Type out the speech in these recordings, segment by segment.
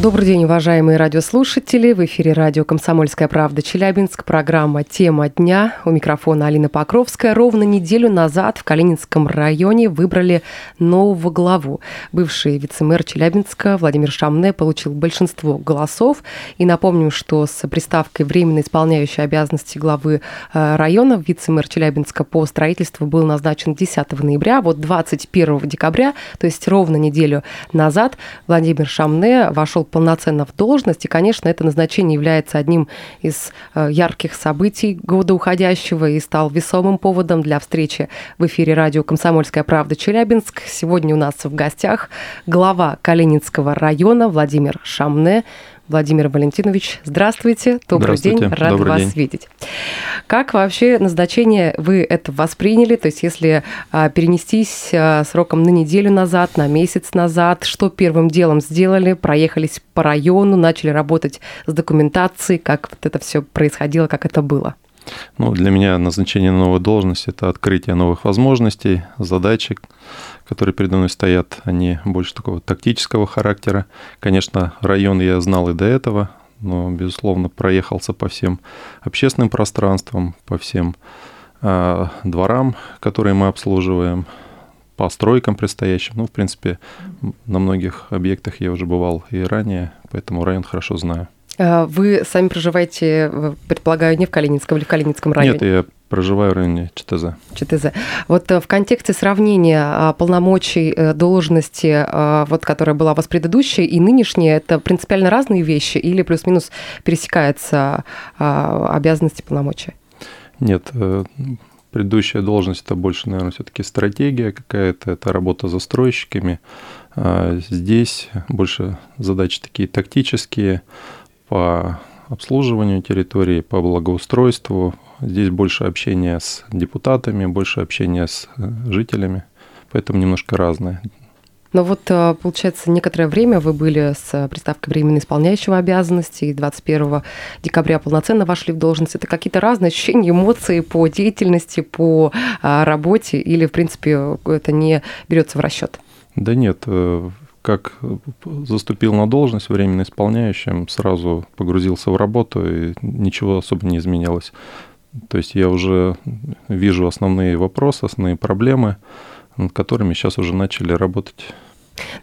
Добрый день, уважаемые радиослушатели. В эфире радио «Комсомольская правда» Челябинск. Программа «Тема дня». У микрофона Алина Покровская. Ровно неделю назад в Калининском районе выбрали нового главу. Бывший вице-мэр Челябинска Владимир Шамне получил большинство голосов. И напомню, что с приставкой временно исполняющей обязанности главы э, района вице-мэр Челябинска по строительству был назначен 10 ноября. Вот 21 декабря, то есть ровно неделю назад, Владимир Шамне вошел полноценно в должность. И, конечно, это назначение является одним из э, ярких событий года уходящего и стал весомым поводом для встречи в эфире радио «Комсомольская правда» Челябинск. Сегодня у нас в гостях глава Калининского района Владимир Шамне. Владимир Валентинович, здравствуйте. Добрый здравствуйте. день, рад Добрый вас день. видеть. Как вообще назначение вы это восприняли? То есть если а, перенестись а, сроком на неделю назад, на месяц назад, что первым делом сделали? Проехались по району, начали работать с документацией, как вот это все происходило, как это было? Ну, для меня назначение на новую должность – это открытие новых возможностей, задачек, которые передо мной стоят, они больше такого тактического характера. Конечно, район я знал и до этого, но, безусловно, проехался по всем общественным пространствам, по всем э, дворам, которые мы обслуживаем, по стройкам предстоящим. Ну, в принципе, на многих объектах я уже бывал и ранее, поэтому район хорошо знаю. А вы сами проживаете, предполагаю, не в Калининском или в Калининском районе? Нет, я проживаю в районе ЧТЗ. ЧТЗ. Вот э, в контексте сравнения а, полномочий э, должности, а, вот, которая была у вас предыдущая и нынешняя, это принципиально разные вещи или плюс-минус пересекаются обязанности полномочия? Нет, э, предыдущая должность это больше, наверное, все-таки стратегия какая-то, это работа с застройщиками. Здесь больше задачи такие тактические, по обслуживанию территории, по благоустройству. Здесь больше общения с депутатами, больше общения с э, жителями, поэтому немножко разное. Но вот, э, получается, некоторое время вы были с приставкой временно исполняющего обязанности, и 21 декабря полноценно вошли в должность. Это какие-то разные ощущения, эмоции по деятельности, по а, работе, или, в принципе, это не берется в расчет? Да нет, э, как заступил на должность временно исполняющим, сразу погрузился в работу, и ничего особо не изменилось. То есть я уже вижу основные вопросы, основные проблемы, над которыми сейчас уже начали работать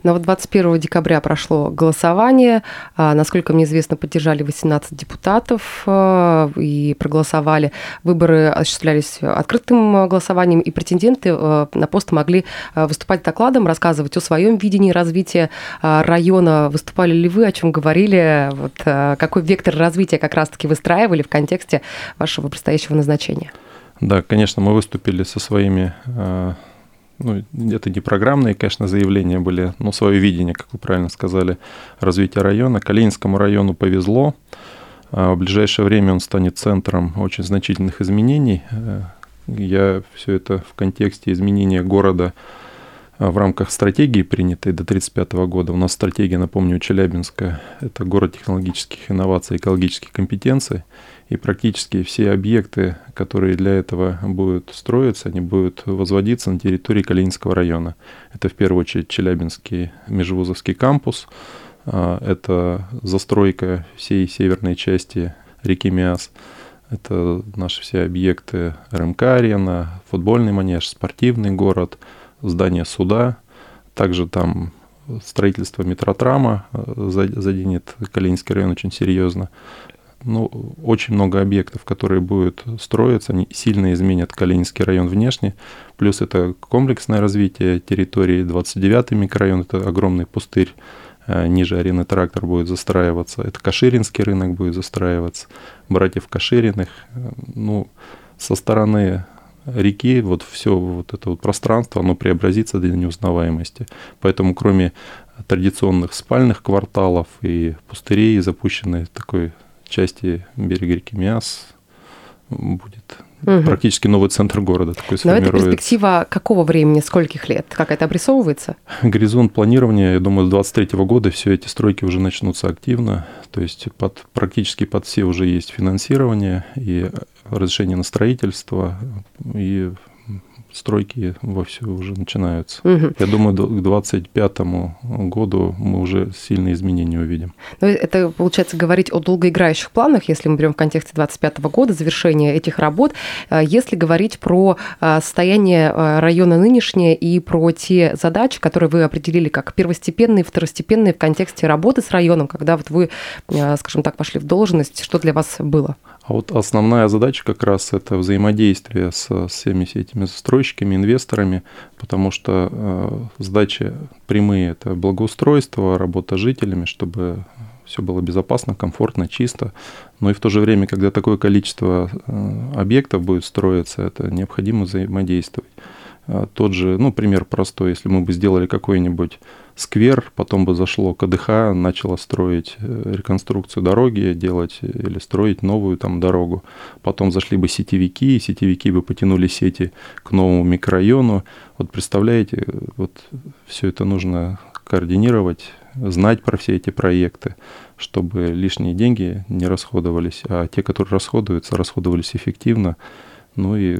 но вот 21 декабря прошло голосование. А, насколько мне известно, поддержали 18 депутатов а, и проголосовали. Выборы осуществлялись открытым голосованием, и претенденты а, на пост могли выступать докладом, рассказывать о своем видении развития района. Выступали ли вы, о чем говорили? Вот, какой вектор развития как раз-таки выстраивали в контексте вашего предстоящего назначения? Да, конечно, мы выступили со своими ну, это не программные, конечно, заявления были, но свое видение, как вы правильно сказали, развития района. Калининскому району повезло. А в ближайшее время он станет центром очень значительных изменений. Э, я все это в контексте изменения города а, в рамках стратегии, принятой до 1935 года. У нас стратегия, напомню, Челябинска – это город технологических инноваций, экологических компетенций – и практически все объекты, которые для этого будут строиться, они будут возводиться на территории Калининского района. Это в первую очередь Челябинский межвузовский кампус, а, это застройка всей северной части реки Миас, это наши все объекты РМК-арена, футбольный манеж, спортивный город, здание суда, также там строительство метротрама а, заденет Калининский район очень серьезно ну, очень много объектов, которые будут строиться, они сильно изменят Калининский район внешне. Плюс это комплексное развитие территории, 29-й микрорайон, это огромный пустырь, э, ниже арены трактор будет застраиваться. Это Каширинский рынок будет застраиваться, братьев Кашириных. Э, ну, со стороны реки вот все вот это вот пространство, оно преобразится до неузнаваемости. Поэтому кроме традиционных спальных кварталов и пустырей запущенной такой части берега реки Миас будет угу. практически новый центр города такой Но это перспектива какого времени, скольких лет? Как это обрисовывается? Горизонт планирования, я думаю, с 23 года все эти стройки уже начнутся активно. То есть под, практически под все уже есть финансирование и разрешение на строительство. И стройки вовсю уже начинаются. Угу. Я думаю, к 2025 году мы уже сильные изменения увидим. Но это, получается, говорить о долгоиграющих планах, если мы берем в контексте 2025 года, завершения этих работ. Э, если говорить про э, состояние э, района нынешнее и про те задачи, которые вы определили как первостепенные, второстепенные в контексте работы с районом, когда вот вы, скажем так, пошли в должность, что для вас было? А вот основная задача как раз это взаимодействие с всеми этими застройщиками, инвесторами, потому что э, задачи прямые – это благоустройство, работа с жителями, чтобы все было безопасно, комфортно, чисто. Но и в то же время, когда такое количество э, объектов будет строиться, это необходимо взаимодействовать. А тот же, ну, пример простой, если мы бы сделали какой-нибудь сквер, потом бы зашло КДХ, начало строить э, реконструкцию дороги, делать или строить новую там дорогу. Потом зашли бы сетевики, и сетевики бы потянули сети к новому микрорайону. Вот представляете, вот все это нужно координировать, знать про все эти проекты, чтобы лишние деньги не расходовались, а те, которые расходуются, расходовались эффективно, ну и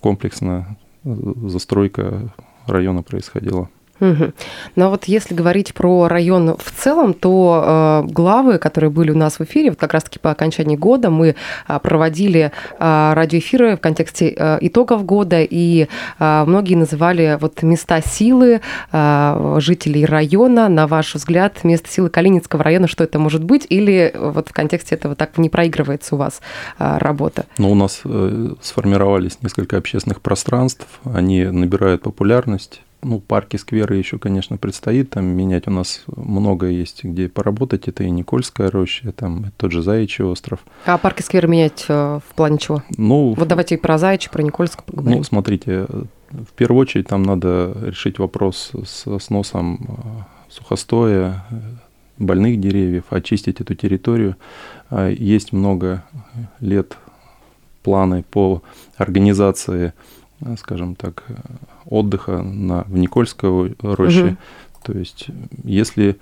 комплексно застройка района происходила. Угу. Но вот если говорить про район в целом, то э, главы, которые были у нас в эфире, вот как раз-таки по окончании года мы э, проводили э, радиоэфиры в контексте э, итогов года, и э, многие называли вот места силы э, жителей района. На ваш взгляд, место силы Калининского района, что это может быть? Или вот в контексте этого так не проигрывается у вас э, работа? Ну, у нас э, сформировались несколько общественных пространств, они набирают популярность ну, парки, скверы еще, конечно, предстоит там менять. У нас много есть, где поработать. Это и Никольская роща, там тот же Заячий остров. А парки, скверы менять э, в плане чего? Ну, вот давайте и про Заячий, про Никольскую поговорим. Ну, смотрите, в первую очередь там надо решить вопрос с сносом э, сухостоя, больных деревьев, очистить эту территорию. Есть много лет планы по организации, скажем так, отдыха на, в Никольской роще. Угу. То есть, если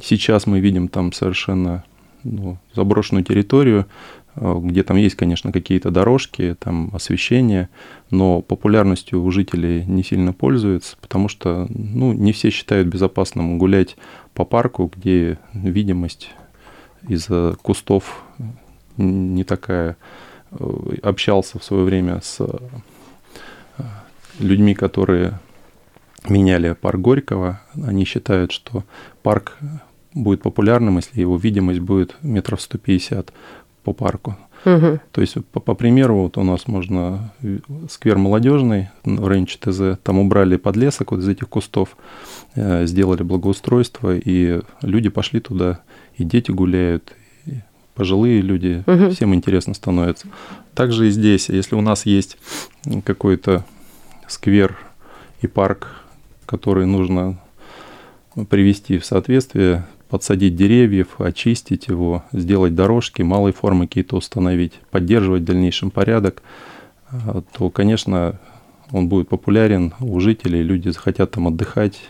сейчас мы видим там совершенно ну, заброшенную территорию, э, где там есть, конечно, какие-то дорожки, там освещение, но популярностью у жителей не сильно пользуется, потому что ну, не все считают безопасным гулять по парку, где видимость из-за кустов не такая. Э, общался в свое время с людьми, которые меняли парк Горького, они считают, что парк будет популярным, если его видимость будет метров 150 по парку. Угу. То есть, по, по примеру, вот у нас можно сквер молодежный в Рейндж ТЗ, там убрали подлесок вот из этих кустов, э, сделали благоустройство, и люди пошли туда, и дети гуляют, и пожилые люди, угу. всем интересно становится. Также и здесь, если у нас есть какой-то сквер и парк, который нужно привести в соответствие, подсадить деревьев, очистить его, сделать дорожки, малой формы какие-то установить, поддерживать в дальнейшем порядок, а, то, конечно, он будет популярен у жителей, люди захотят там отдыхать.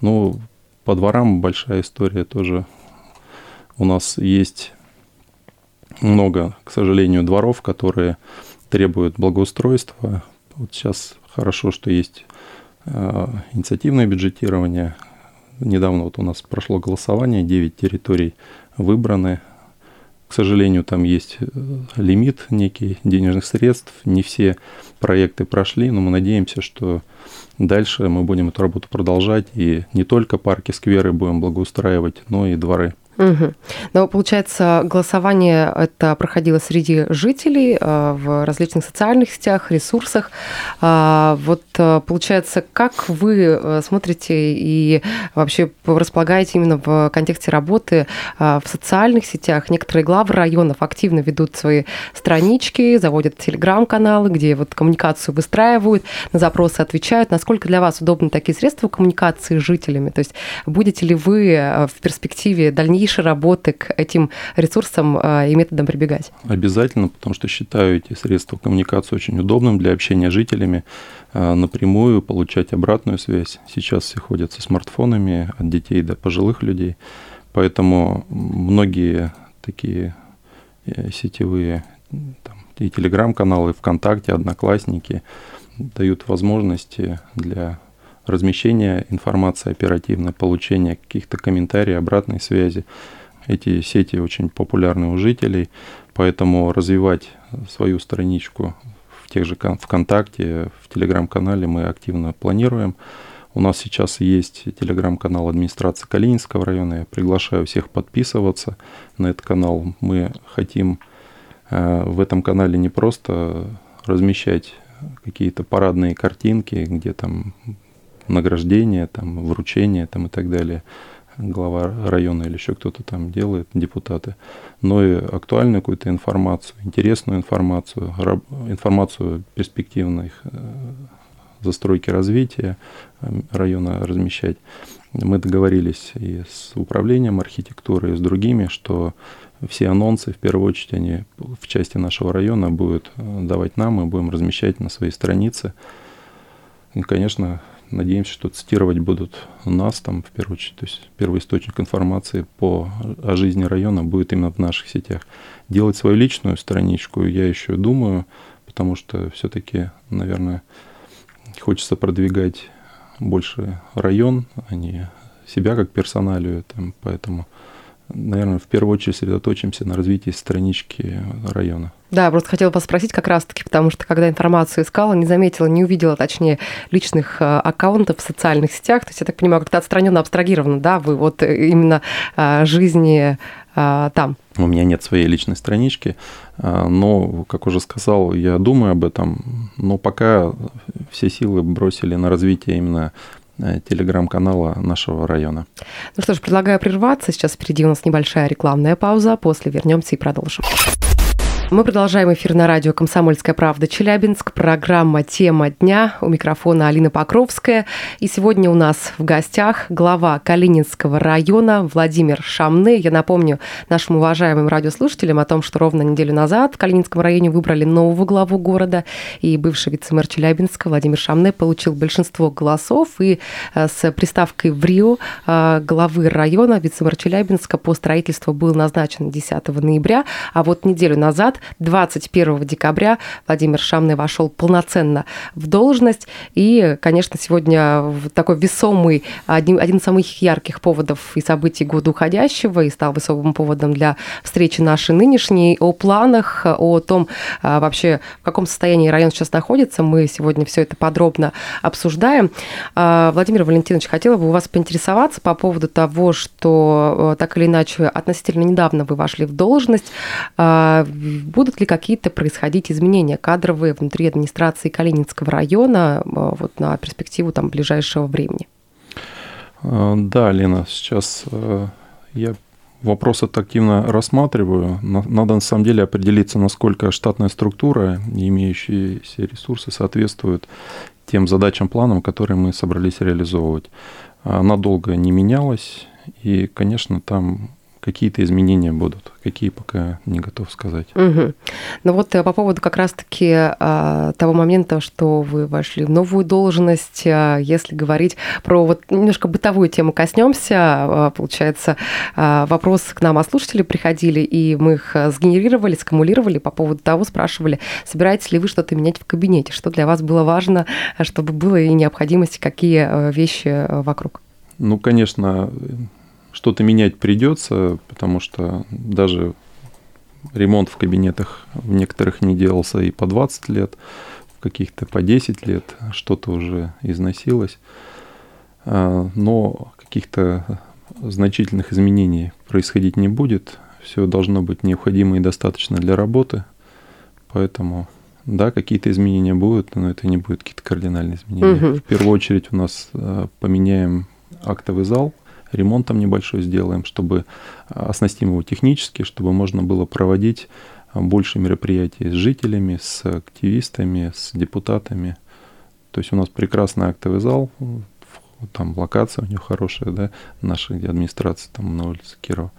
Ну, по дворам большая история тоже. У нас есть много, к сожалению, дворов, которые требуют благоустройства. Вот сейчас Хорошо, что есть э, инициативное бюджетирование. Недавно вот у нас прошло голосование, 9 территорий выбраны. К сожалению, там есть э, лимит некий денежных средств. Не все проекты прошли, но мы надеемся, что дальше мы будем эту работу продолжать. И не только парки, скверы будем благоустраивать, но и дворы. Угу. Но получается, голосование это проходило среди жителей э, в различных социальных сетях, ресурсах. А, вот э, получается, как вы э, смотрите и вообще располагаете именно в контексте работы в социальных сетях? Некоторые главы районов активно ведут свои странички, заводят телеграм-каналы, где вот коммуникацию выстраивают, на запросы отвечают. Насколько для вас удобны такие средства коммуникации с жителями? То есть будете ли вы в перспективе дальнейшего дальнейшей работы к этим ресурсам а, и методам прибегать? Обязательно, потому что считаю эти средства коммуникации очень удобным для общения с жителями, а, напрямую получать обратную связь. Сейчас все ходят со смартфонами от детей до пожилых людей, поэтому многие такие э, сетевые там, и телеграм-каналы, ВКонтакте, Одноклассники, дают возможности для размещения информации оперативно, получения каких-то комментариев, обратной связи. Эти сети очень популярны у жителей, поэтому развивать свою страничку в тех же ВКонтакте, в Телеграм-канале мы активно планируем. У нас сейчас есть телеграм-канал администрации Калининского района. Я приглашаю всех подписываться на этот канал. Мы хотим э, в этом канале не просто размещать какие-то парадные картинки, где там награждение, там, вручение там, и так далее, глава района или еще кто-то там делает, депутаты, но и актуальную какую-то информацию, интересную информацию, информацию перспективных э, застройки развития э, района размещать. Мы договорились и с управлением архитектуры, и с другими, что все анонсы, в первую очередь, они в части нашего района будут э, давать нам, мы будем размещать на своей странице. И, конечно, надеемся, что цитировать будут нас там, в первую очередь. То есть первый источник информации по, о жизни района будет именно в наших сетях. Делать свою личную страничку я еще думаю, потому что все-таки, наверное, хочется продвигать больше район, а не себя как персоналию. Там, поэтому наверное, в первую очередь сосредоточимся на развитии странички района. Да, просто хотела вас спросить как раз-таки, потому что когда информацию искала, не заметила, не увидела, точнее, личных э, аккаунтов в социальных сетях. То есть, я так понимаю, как-то отстраненно, абстрагировано, да, вы вот э, именно э, жизни там. У меня нет своей личной странички, но, как уже сказал, я думаю об этом, но пока все силы бросили на развитие именно телеграм-канала нашего района. Ну что ж, предлагаю прерваться. Сейчас впереди у нас небольшая рекламная пауза. После вернемся и продолжим. Мы продолжаем эфир на радио «Комсомольская правда» Челябинск. Программа «Тема дня». У микрофона Алина Покровская. И сегодня у нас в гостях глава Калининского района Владимир Шамны. Я напомню нашим уважаемым радиослушателям о том, что ровно неделю назад в Калининском районе выбрали нового главу города. И бывший вице-мэр Челябинска Владимир Шамны получил большинство голосов. И э, с приставкой в Рио э, главы района вице-мэр Челябинска по строительству был назначен 10 ноября. А вот неделю назад 21 декабря Владимир Шамный вошел полноценно в должность. И, конечно, сегодня такой весомый, один, один из самых ярких поводов и событий года уходящего, и стал весомым поводом для встречи нашей нынешней, о планах, о том а, вообще, в каком состоянии район сейчас находится. Мы сегодня все это подробно обсуждаем. А, Владимир Валентинович, хотела бы у вас поинтересоваться по поводу того, что э, так или иначе относительно недавно вы вошли в должность. Будут ли какие-то происходить изменения кадровые внутри администрации Калининского района а, вот на перспективу там, ближайшего времени? А, да, Лена, сейчас э, я вопрос активно рассматриваю. Надо на самом деле определиться, насколько штатная структура имеющиеся ресурсы соответствуют тем задачам, планам, которые мы собрались реализовывать. Она долго не менялась, и, конечно, там какие-то изменения будут. Какие пока не готов сказать. Угу. Ну вот э, по поводу как раз-таки а, того момента, что вы вошли в новую должность, а, если говорить про вот немножко бытовую тему коснемся, а, получается, а, вопросы к нам от слушателей приходили, и мы их сгенерировали, скумулировали по поводу того, спрашивали, собираетесь ли вы что-то менять в кабинете, что для вас было важно, чтобы было и необходимости, какие э, вещи э, вокруг. Ну, конечно, что-то менять придется, потому что даже ремонт в кабинетах в некоторых не делался и по 20 лет, в каких-то по 10 лет, что-то уже износилось. А, но каких-то значительных изменений происходить не будет. Все должно быть необходимо и достаточно для работы. Поэтому, да, какие-то изменения будут, но это не будет какие-то кардинальные изменения. Угу. В первую очередь у нас а, поменяем актовый зал – ремонт там небольшой сделаем, чтобы а, оснастим его технически, чтобы можно было проводить а, больше мероприятий с жителями, с активистами, с депутатами. То есть у нас прекрасный актовый зал, там локация у него хорошая, да, нашей администрации там на улице Кирова.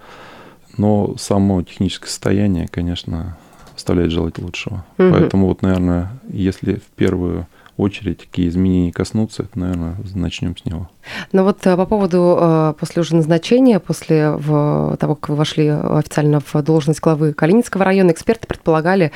Но само техническое состояние, конечно, оставляет желать лучшего. Угу. Поэтому вот, наверное, если в первую очередь, какие изменения коснутся, это, наверное, начнем с него. Но вот по поводу после уже назначения, после того, как вы вошли официально в должность главы Калининского района, эксперты предполагали,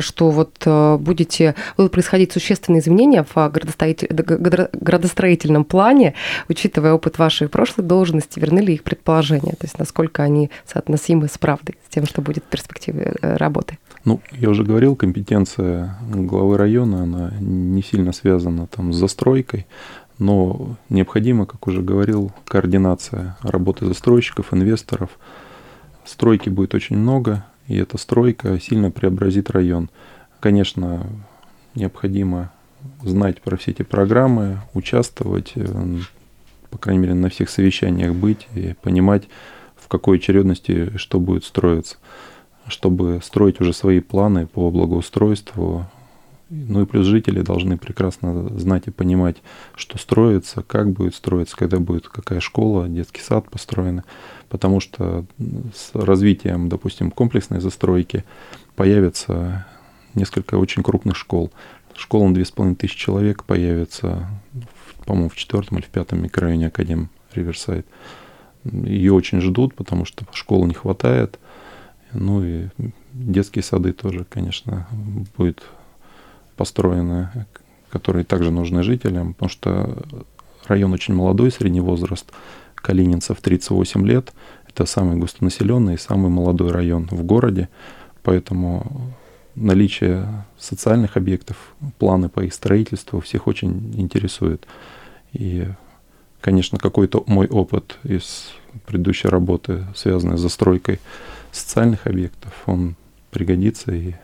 что вот будете, будут происходить существенные изменения в градостроительном плане, учитывая опыт вашей прошлой должности, верны ли их предположения? То есть насколько они соотносимы с правдой, с тем, что будет в перспективе работы? Ну, я уже говорил, компетенция главы района, она не сильно связана там с застройкой, но необходима, как уже говорил, координация работы застройщиков, инвесторов. Стройки будет очень много, и эта стройка сильно преобразит район. Конечно, необходимо знать про все эти программы, участвовать, э, по крайней мере, на всех совещаниях быть и понимать, в какой очередности что будет строиться чтобы строить уже свои планы по благоустройству. Ну и плюс жители должны прекрасно знать и понимать, что строится, как будет строиться, когда будет какая школа, детский сад построен. Потому что с развитием, допустим, комплексной застройки появится несколько очень крупных школ. Школа на 2500 человек появится, по-моему, в четвертом или в пятом микрорайоне Академ Риверсайд. Ее очень ждут, потому что школ не хватает – ну и детские сады тоже, конечно, будет построены, которые также нужны жителям, потому что район очень молодой, средний возраст калининцев 38 лет. Это самый густонаселенный и самый молодой район в городе, поэтому наличие социальных объектов, планы по их строительству всех очень интересует. И, конечно, какой-то мой опыт из предыдущей работы, связанный с застройкой социальных объектов, он пригодится и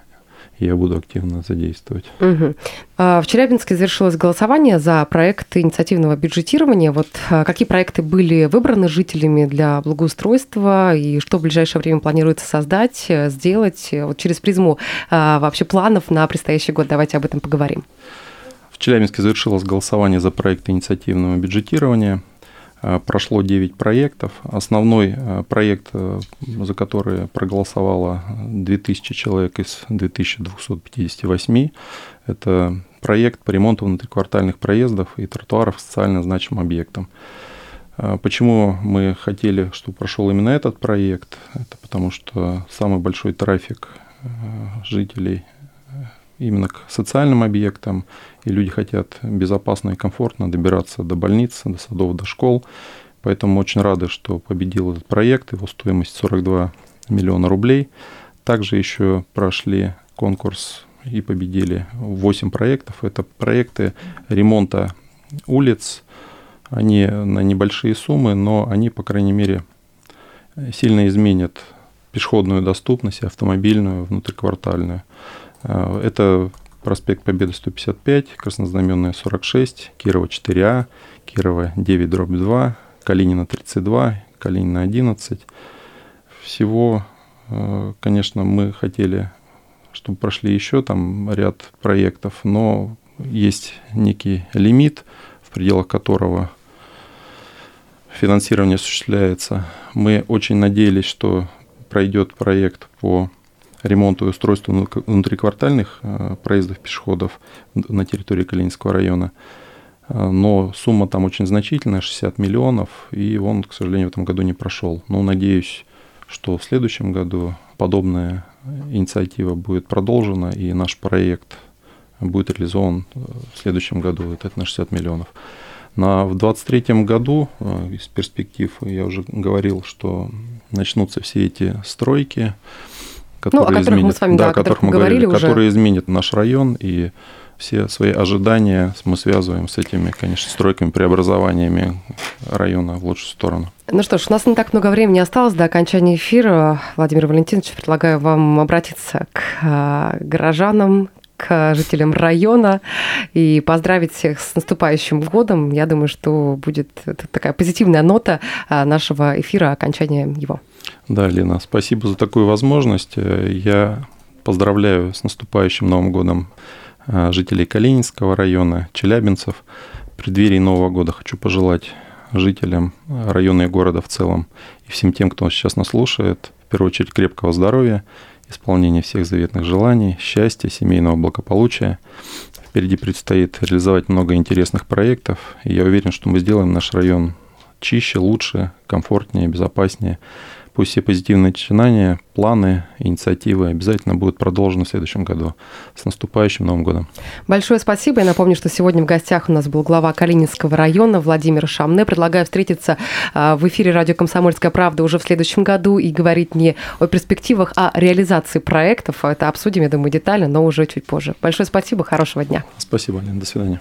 я буду активно задействовать. Угу. В Челябинске завершилось голосование за проект инициативного бюджетирования. Вот а, какие проекты были выбраны жителями для благоустройства и что в ближайшее время планируется создать, сделать вот через призму а, вообще планов на предстоящий год? Давайте об этом поговорим. В Челябинске завершилось голосование за проект инициативного бюджетирования. Э, прошло 9 проектов. Основной э, проект, э, за который проголосовало 2000 человек из 2258, это проект по ремонту внутриквартальных проездов и тротуаров социально значимым объектам. Почему мы хотели, чтобы прошел именно этот проект? Это потому что самый большой трафик жителей именно к социальным объектам, и люди хотят безопасно и комфортно добираться до больниц, до садов, до школ. Поэтому очень рады, что победил этот проект, его стоимость 42 миллиона рублей. Также еще прошли конкурс и победили 8 проектов. Это проекты ремонта улиц. Они на небольшие суммы, но они, по крайней мере, сильно изменят пешеходную доступность, автомобильную, внутриквартальную. Э, это проспект Победы 155, Краснознаменная 46, Кирова 4А, Кирова 9 дробь 2, Калинина 32, Калинина 11. Всего, э, конечно, мы хотели, чтобы прошли еще там ряд проектов, но есть некий лимит, в пределах которого финансирование осуществляется. Мы очень надеялись, что пройдет проект по ремонту и устройству внутриквартальных э, проездов пешеходов на территории Калининского района. Э, но сумма там очень значительная, 60 миллионов, и он, к сожалению, в этом году не прошел. Но надеюсь, что в следующем году подобная инициатива будет продолжена, и наш проект будет реализован э, в следующем году, это на 60 миллионов. На, в 2023 году, из перспектив, я уже говорил, что начнутся все эти стройки, которые ну, о изменят, мы с вами, да, да, о которых мы говорили, уже. которые изменят наш район и все свои ожидания мы связываем с этими, конечно, стройками, преобразованиями района в лучшую сторону. Ну что ж, у нас не так много времени осталось до окончания эфира. Владимир Валентинович, предлагаю вам обратиться к а, горожанам, к жителям района и поздравить всех с наступающим годом. Я думаю, что будет такая позитивная нота а, нашего эфира, окончания его. Да, Лена, спасибо за такую возможность. Я поздравляю с наступающим Новым годом э, жителей Калининского района, челябинцев. В преддверии Нового года хочу пожелать жителям района и города в целом и всем тем, кто сейчас нас слушает, в первую очередь крепкого здоровья, исполнения всех заветных желаний, счастья, семейного благополучия. Впереди предстоит реализовать много интересных проектов, и я уверен, что мы сделаем наш район чище, лучше, комфортнее, безопаснее. Пусть все позитивные начинания, планы, инициативы обязательно будут продолжены в следующем году. С наступающим Новым годом. Большое спасибо. Я напомню, что сегодня в гостях у нас был глава Калининского района Владимир Шамне. Предлагаю встретиться а, в эфире радио «Комсомольская правда» уже в следующем году и говорить не о перспективах, а о реализации проектов. Это обсудим, я думаю, детально, но уже чуть позже. Большое спасибо, хорошего дня. Спасибо, Лена. До свидания.